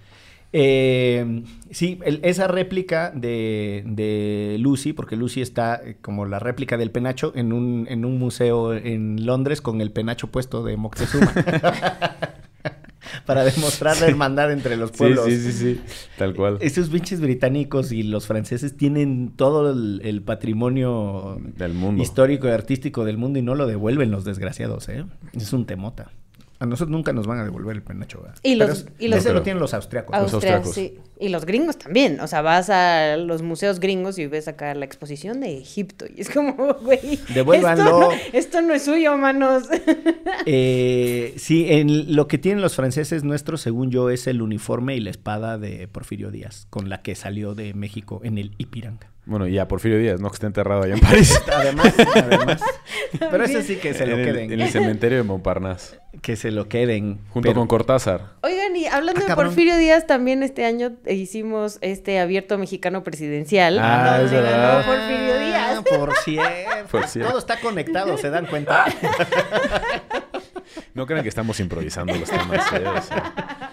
Eh, sí, el- esa réplica de, de Lucy, porque Lucy está eh, como la réplica del penacho en un, en un museo en Londres con el penacho puesto de Moctezuma. Para demostrar la hermandad entre los pueblos. Sí, sí, sí, sí. Tal cual. Esos pinches británicos y los franceses tienen todo el, el patrimonio Del mundo. histórico y artístico del mundo y no lo devuelven los desgraciados, ¿eh? Es un temota. A nosotros nunca nos van a devolver el penacho, ¿verdad? Y los- Pero y los- ese lo tienen los austriacos. Los Austria, austriacos. sí. Y los gringos también. O sea, vas a los museos gringos y ves acá la exposición de Egipto. Y es como, güey. Devuélvanlo. Esto no, esto no es suyo, manos. Eh, sí, en lo que tienen los franceses nuestros, según yo, es el uniforme y la espada de Porfirio Díaz, con la que salió de México en el Ipiranga. Bueno, y a Porfirio Díaz, ¿no? Que está enterrado allá en París. Además, además. Pero eso sí que se lo en, el, queden. en el cementerio de Montparnasse. Que se lo queden. Junto Pero- con Cortázar. Oigan, y hablando Ah, de. Porfirio Díaz, también este año hicimos este abierto mexicano presidencial. Ah, es ganó. Porfirio Díaz. Ah, Por cierto. Por cierto. Todo está conectado, ¿se dan cuenta? No crean que estamos improvisando los temas. ¿eh? O sea,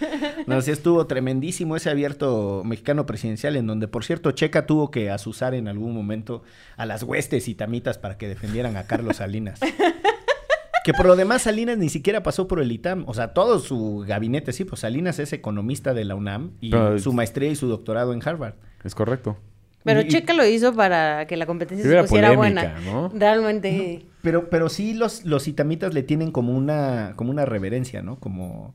No, sí estuvo tremendísimo ese abierto mexicano presidencial, en donde, por cierto, Checa tuvo que asusar en algún momento a las huestes y tamitas para que defendieran a Carlos Salinas. Que por lo demás Salinas ni siquiera pasó por el ITAM. O sea, todo su gabinete, sí, pues Salinas es economista de la UNAM y Pero- su maestría y su doctorado en Harvard. Es correcto. Pero Y- Checa lo hizo para que la competencia se pusiera polémica, buena. ¿no? Realmente. Pero, pero sí los, los itamitas le tienen como una, como una reverencia, ¿no? Como,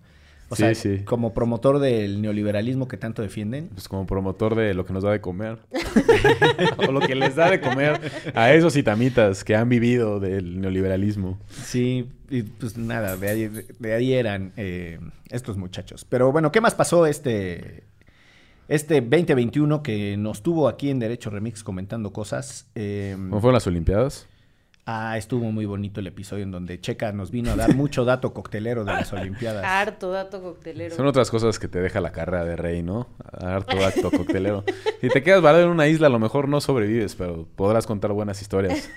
o Sí, sea, sí. como promotor del neoliberalismo que tanto defienden. Pues como promotor de lo que nos da de comer. o lo que les da de comer a esos itamitas que han vivido del neoliberalismo. Sí, y pues nada, de ahí, de ahí eran eh, estos muchachos. Pero bueno, ¿qué más pasó este, este 2021 que nos tuvo aquí en Derecho Remix comentando cosas? Eh, ¿Cómo fueron las Olimpiadas? Ah, estuvo muy bonito el episodio en donde Checa nos vino a dar mucho dato coctelero de las Olimpiadas. Harto dato coctelero. Son otras cosas que te deja la carrera de rey, ¿no? Harto acto coctelero. Si te quedas varado en una isla, a lo mejor no sobrevives, pero podrás contar buenas historias.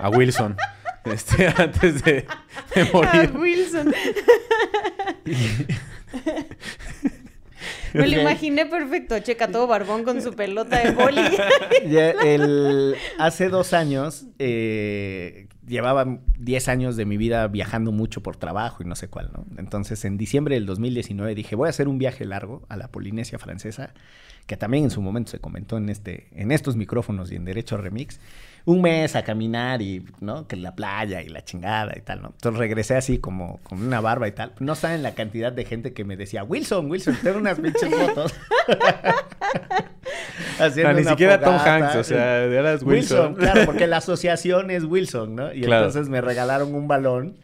A Wilson. Este, antes de, de morir. Wilson. Me lo imaginé perfecto. Checa todo barbón con su pelota de boli. Ya, el- hace dos años, eh, llevaba 10 años de mi vida viajando mucho por trabajo y no sé cuál, ¿no? Entonces, en diciembre del 2019 dije, voy a hacer un viaje largo a la Polinesia Francesa, que también en su momento se comentó en, este, en estos micrófonos y en Derecho Remix. Un mes a caminar y, ¿no? Que la playa y la chingada y tal, ¿no? Entonces regresé así como con una barba y tal. No saben la cantidad de gente que me decía, Wilson, Wilson, tengo unas pinches fotos. Haciendo Ah, ni una siquiera Tom fogata. Hanks, o sea, eras Wilson, Wilson. claro, porque la asociación es Wilson, ¿no? Y Claro. entonces me regalaron un balón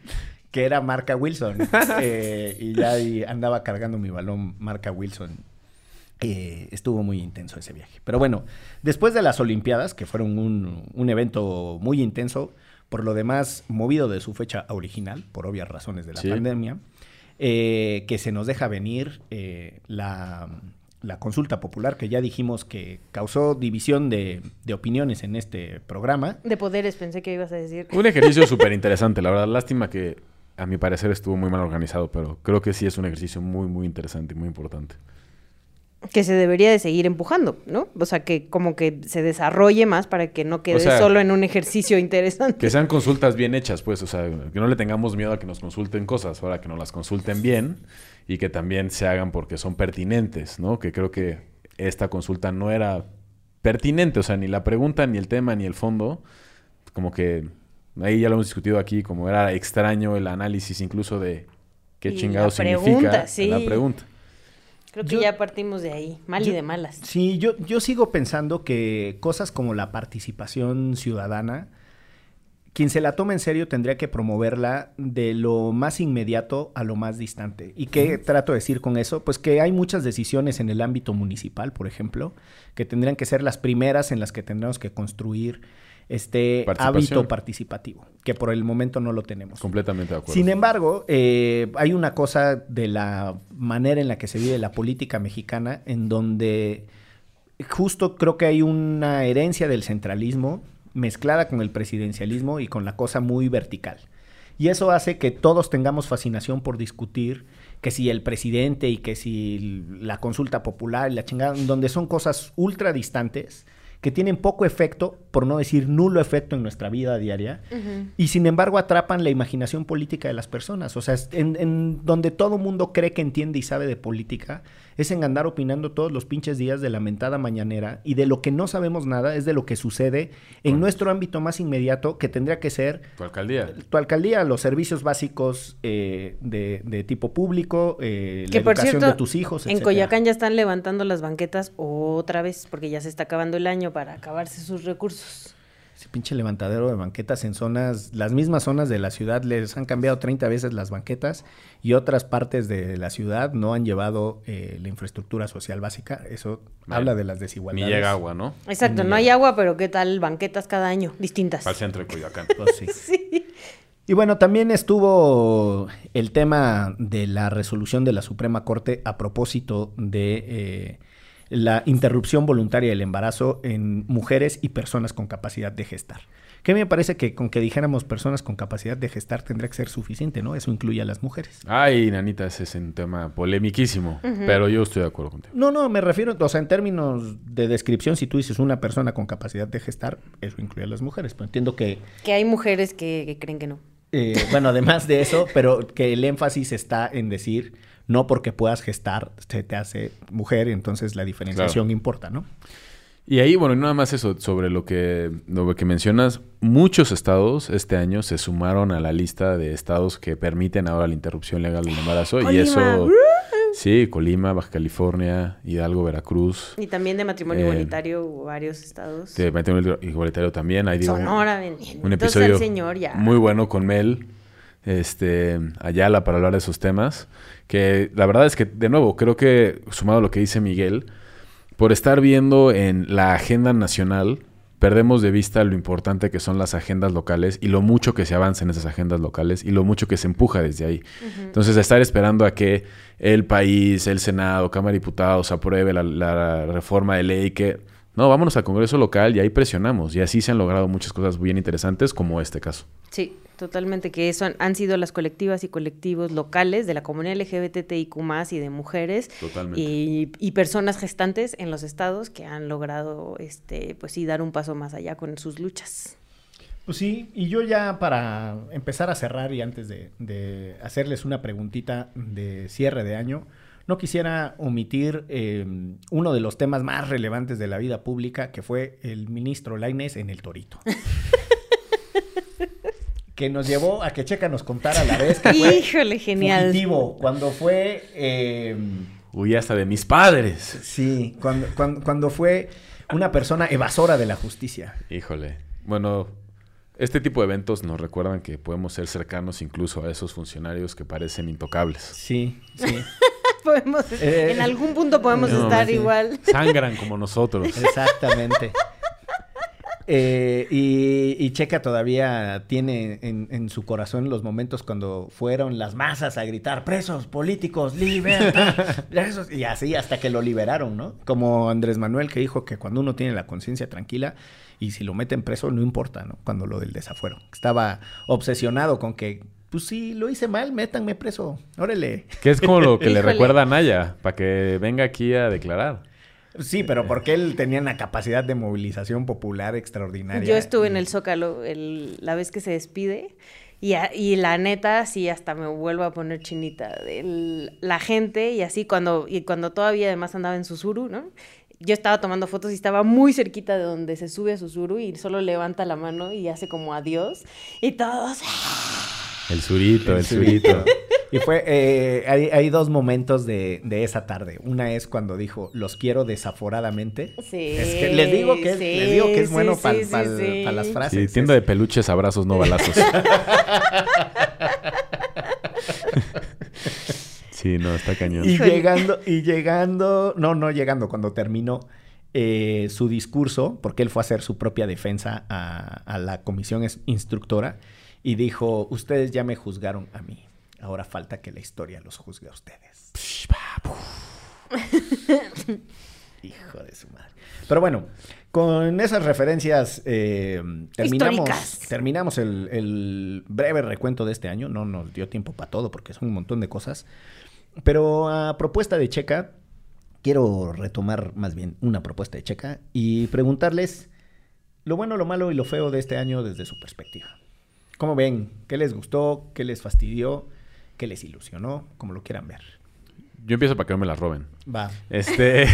que era marca Wilson. eh, y ya ahí andaba cargando mi balón marca Wilson. Eh, estuvo muy intenso ese viaje. Pero bueno, después de las Olimpiadas, que fueron un, un evento muy intenso, por lo demás movido de su fecha original, por obvias razones de la Sí. pandemia, eh, que se nos deja venir eh, la, la consulta popular, que ya dijimos que causó división de, de opiniones en este programa. De poderes, pensé que ibas a decir. Un ejercicio súper interesante, la verdad. Lástima que a mi parecer estuvo muy mal organizado, pero creo que sí es un ejercicio muy, muy interesante y muy importante. Que se debería de seguir empujando, ¿no? O sea, que como que se desarrolle más para que no quede O sea, solo en un ejercicio interesante. Que sean consultas bien hechas, pues, o sea, que no le tengamos miedo a que nos consulten cosas, ahora que nos las consulten bien y que también se hagan porque son pertinentes, ¿no? Que creo que esta consulta no era pertinente, o sea, ni la pregunta, ni el tema, ni el fondo, como que ahí ya lo hemos discutido aquí, como era extraño el análisis incluso de qué Y chingado la pregunta, significa sí. la pregunta. Creo que Yo- ya partimos de ahí, mal Yo- y de malas. Sí, yo, yo sigo pensando que cosas como la participación ciudadana, quien se la toma en serio tendría que promoverla de lo más inmediato a lo más distante. ¿Y qué trato de decir con eso? Pues que hay muchas decisiones en el ámbito municipal, por ejemplo, que tendrían que ser las primeras en las que tendremos que construir este hábito participativo, que por el momento no lo tenemos. Completamente de acuerdo. Sin embargo, eh, hay una cosa de la manera en la que se vive la política mexicana en donde justo creo que hay una herencia del centralismo mezclada con el presidencialismo y con la cosa muy vertical. Y eso hace que todos tengamos fascinación por discutir que si el presidente y que si la consulta popular y la chingada, donde son cosas ultra distantes que tienen poco efecto, por no decir nulo efecto en nuestra vida diaria, y sin embargo atrapan la imaginación política de las personas. O sea, en donde todo mundo cree que entiende y sabe de política, es en andar opinando todos los pinches días de la mentada mañanera, y de lo que no sabemos nada es de lo que sucede en nuestro ámbito más inmediato, que tendría que ser Tu alcaldía. tu alcaldía, los servicios básicos eh, de, de tipo público, eh, la Que por educación cierto, de tus hijos, en etcétera. Coyoacán ya están levantando las banquetas otra vez, porque ya se está acabando el año para acabarse sus recursos. Pinche levantadero de banquetas en zonas, las mismas zonas de la ciudad les han cambiado 30 veces las banquetas y otras partes de la ciudad no han llevado eh, la infraestructura social básica. Eso habla de las Ni desigualdades. llega agua, ¿no? Exacto, Ni no hay agua, pero ¿qué tal banquetas cada año? Distintas. Al centro de Coyoacán. Pues sí. Sí. Y bueno, también estuvo el tema de la resolución de la Suprema Corte a propósito de eh, la interrupción voluntaria del embarazo en mujeres y personas con capacidad de gestar. Que me parece que con que dijéramos personas con capacidad de gestar tendría que ser suficiente, ¿no? Eso incluye a las mujeres. Ay, nanita, ese es un tema polemiquísimo, pero yo estoy de acuerdo contigo. No, no, me refiero, o sea, en términos de descripción, si tú dices una persona con capacidad de gestar, eso incluye a las mujeres. Pero entiendo que Que hay mujeres que, que creen que no. Eh, bueno, además de eso, pero que el énfasis está en decir, no porque puedas gestar, se te hace mujer, entonces la diferenciación importa, ¿no? Y ahí, bueno, y nada más eso, sobre lo que, lo que mencionas, muchos estados este año se sumaron a la lista de estados que permiten ahora la interrupción legal del embarazo. Y eso, sí, Colima, Baja California, Hidalgo, Veracruz. Y también de matrimonio Eh, igualitario hubo varios estados. De matrimonio igualitario también. Ahí digo, Sonora, un entonces episodio señor ya. muy bueno con Mel, este, Ayala, para hablar de esos temas. Que la verdad es que, de nuevo, creo que, sumado a lo que dice Miguel, por estar viendo en la agenda nacional, perdemos de vista lo importante que son las agendas locales y lo mucho que se avanza en esas agendas locales y lo mucho que se empuja desde ahí. Entonces, estar esperando a que el país, el Senado, Cámara de Diputados apruebe la, la reforma de ley que... No, vámonos al Congreso local y ahí presionamos. Y así se han logrado muchas cosas bien interesantes como este caso. Sí, totalmente, que eso han, han sido las colectivas y colectivos locales de la comunidad LGBTIQ y de mujeres Totalmente. y, y personas gestantes en los estados que han logrado, este, pues sí, dar un paso más allá con sus luchas. Pues sí, y yo ya para empezar a cerrar y antes de, de hacerles una preguntita de cierre de año, no quisiera omitir eh, uno de los temas más relevantes de la vida pública, que fue el ministro Lainez en el Torito. que nos llevó a que Checa nos contara a la vez que fue Híjole, genial. fugitivo, cuando fue... eh, Huí hasta de mis padres. sí, cuando, cuando, cuando fue una persona evasora de la justicia. Híjole. Bueno, este tipo de eventos nos recuerdan que podemos ser cercanos incluso a esos funcionarios que parecen intocables. Sí, sí. Podemos, Eh, en algún punto podemos no, estar sí. igual. Sangran como nosotros. Exactamente. Eh, y, y Checa todavía tiene en, en su corazón los momentos cuando fueron las masas a gritar presos políticos, libertad, presos", y así hasta que lo liberaron, ¿no? Como Andrés Manuel que dijo que cuando uno tiene la conciencia tranquila y si lo meten preso no importa, ¿no? Cuando lo del desafuero. Estaba obsesionado con que, pues sí, lo hice mal, métanme preso, órale. Que es como lo que le recuerda a Naya, para que venga aquí a declarar. Sí, pero porque él tenía una capacidad de movilización popular extraordinaria. Yo estuve en y- el Zócalo el- la vez que se despide y, a- y la neta sí hasta me vuelvo a poner chinita. El- la gente y así cuando, y cuando todavía además andaba en Susuru, ¿no? Yo estaba tomando fotos y estaba muy cerquita de donde se sube a Susuru y solo levanta la mano y hace como adiós y todos... El surito, el surito. Y fue, eh, hay, hay dos momentos de, de esa tarde. Una es cuando dijo, los quiero desaforadamente. Sí, Es que les digo que es, sí, les digo que es sí, bueno sí, para sí, sí. las frases. Sí, tienda de peluches, abrazos, no balazos. Sí, no, está cañón. Y llegando, y llegando, no, no llegando, cuando terminó eh, su discurso, porque él fue a hacer su propia defensa a, a la comisión instructora, y dijo, ustedes ya me juzgaron a mí, ahora falta que la historia los juzgue a ustedes. Hijo de su madre. Pero bueno, con esas referencias eh, terminamos, Históricas. terminamos el, el breve recuento de este año. No nos dio tiempo para todo porque son un montón de cosas. Pero a propuesta de Checa, quiero retomar más bien una propuesta de Checa y preguntarles lo bueno, lo malo y lo feo de este año desde su perspectiva. ¿Cómo ven? ¿Qué les gustó? ¿Qué les fastidió? ¿Qué les ilusionó? Como lo quieran ver. Yo empiezo para que no me la roben. Va. Este.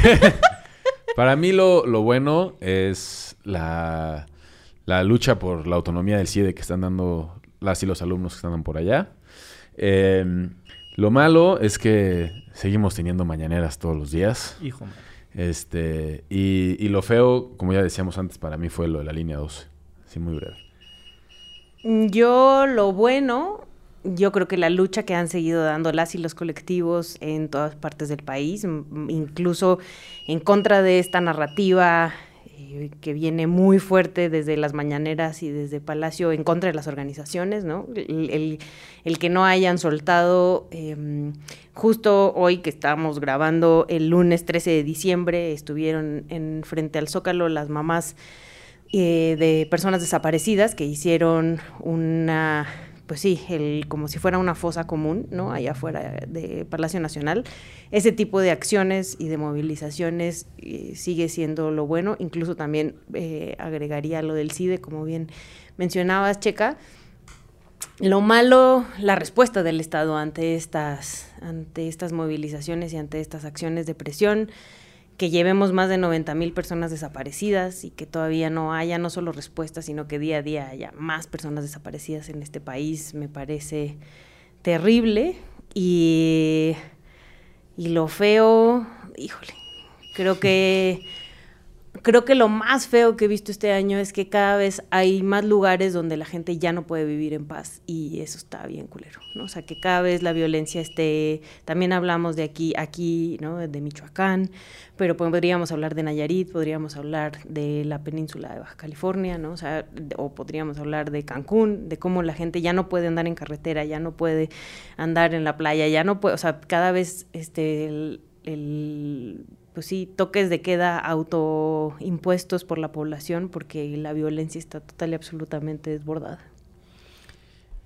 para mí, lo, lo bueno es la, la lucha por la autonomía del CIDE que están dando las y los alumnos que están por allá. Eh, lo malo es que seguimos teniendo mañaneras todos los días. Hijo, man. Este, y, y lo feo, como ya decíamos antes, para mí fue lo de la línea 12. Sí, muy breve. Yo lo bueno, yo creo que la lucha que han seguido dando las y los colectivos en todas partes del país, incluso en contra de esta narrativa eh, que viene muy fuerte desde las mañaneras y desde Palacio, en contra de las organizaciones, ¿no? El, el- que no hayan soltado, eh, justo hoy que estábamos grabando el lunes 13 de diciembre, estuvieron en frente al Zócalo las mamás eh, de personas desaparecidas que hicieron una, pues sí, el, como si fuera una fosa común, ¿no? Allá afuera de Palacio Nacional. Ese tipo de acciones y de movilizaciones eh, sigue siendo lo bueno. Incluso también eh, agregaría lo del CIDE, como bien mencionabas, Checa. lo malo, la respuesta del Estado ante estas, ante estas movilizaciones y ante estas acciones de presión, que llevemos más de 90 mil personas desaparecidas y que todavía no haya no solo respuestas, sino que día a día haya más personas desaparecidas en este país, me parece terrible. Y, y lo feo, híjole, creo que creo que lo más feo que he visto este año es que cada vez hay más lugares donde la gente ya no puede vivir en paz y eso está bien culero, ¿no? O sea, que cada vez la violencia esté, también hablamos de aquí, aquí, ¿no? De Michoacán, pero podríamos hablar de Nayarit, podríamos hablar de la península de Baja California, ¿no? O sea, o podríamos hablar de Cancún, de cómo la gente ya no puede andar en carretera, ya no puede andar en la playa, ya no puede, o sea, cada vez este el pues sí, toques de queda autoimpuestos por la población porque la violencia está total y absolutamente desbordada.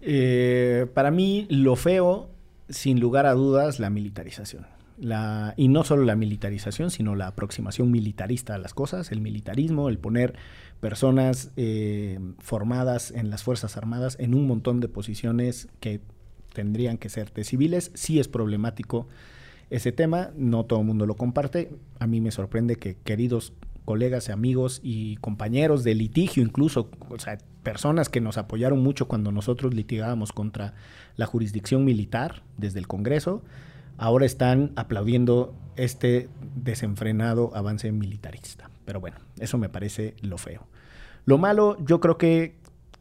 Eh, para mí, lo feo, sin lugar a dudas, la militarización. La, y no solo la militarización, sino la aproximación militarista a las cosas, el militarismo, el poner personas eh, formadas en las Fuerzas Armadas en un montón de posiciones que tendrían que ser de civiles, sí es problemático ese tema, no todo el mundo lo comparte. A mí me sorprende que queridos colegas, amigos y compañeros de litigio, incluso, o sea, personas que nos apoyaron mucho cuando nosotros litigábamos contra la jurisdicción militar desde el Congreso, ahora están aplaudiendo este desenfrenado avance militarista. Pero bueno, eso me parece lo feo. Lo malo, yo creo que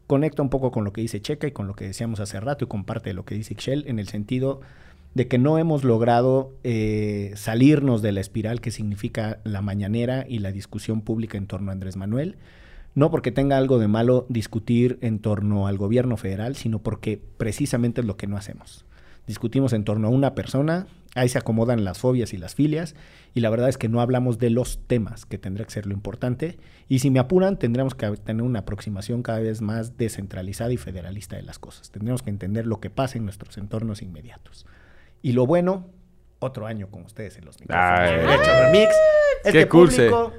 conecta un poco con lo que dice Checa y con lo que decíamos hace rato y comparte lo que dice Ixchel en el sentido de que no hemos logrado eh, salirnos de la espiral que significa la mañanera y la discusión pública en torno a Andrés Manuel. No porque tenga algo de malo discutir en torno al gobierno federal, sino porque precisamente es lo que no hacemos. Discutimos en torno a una persona, ahí se acomodan las fobias y las filias, y la verdad es que no hablamos de los temas, que tendría que ser lo importante. Y si me apuran, tendremos que tener una aproximación cada vez más descentralizada y federalista de las cosas. Tendremos que entender lo que pasa en nuestros entornos inmediatos. Y lo bueno, otro año con ustedes en los micrófonos. Derecho Remix. Este público,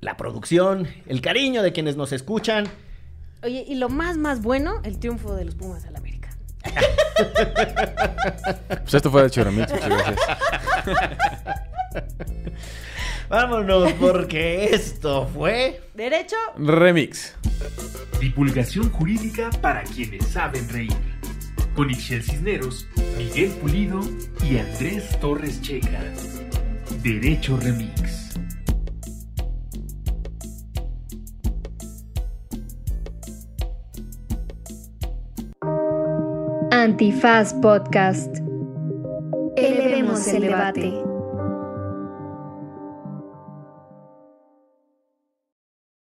la producción, el cariño de quienes nos escuchan. Oye, y lo más, más bueno, el triunfo de los Pumas al América. pues esto fue Derecho Remix, muchas gracias. Vámonos, porque esto fue. Derecho Remix. Divulgación jurídica para quienes saben reír con Ixel Cisneros, Miguel Pulido y Andrés Torres Checa. Derecho Remix. Antifaz Podcast. Elevemos el debate.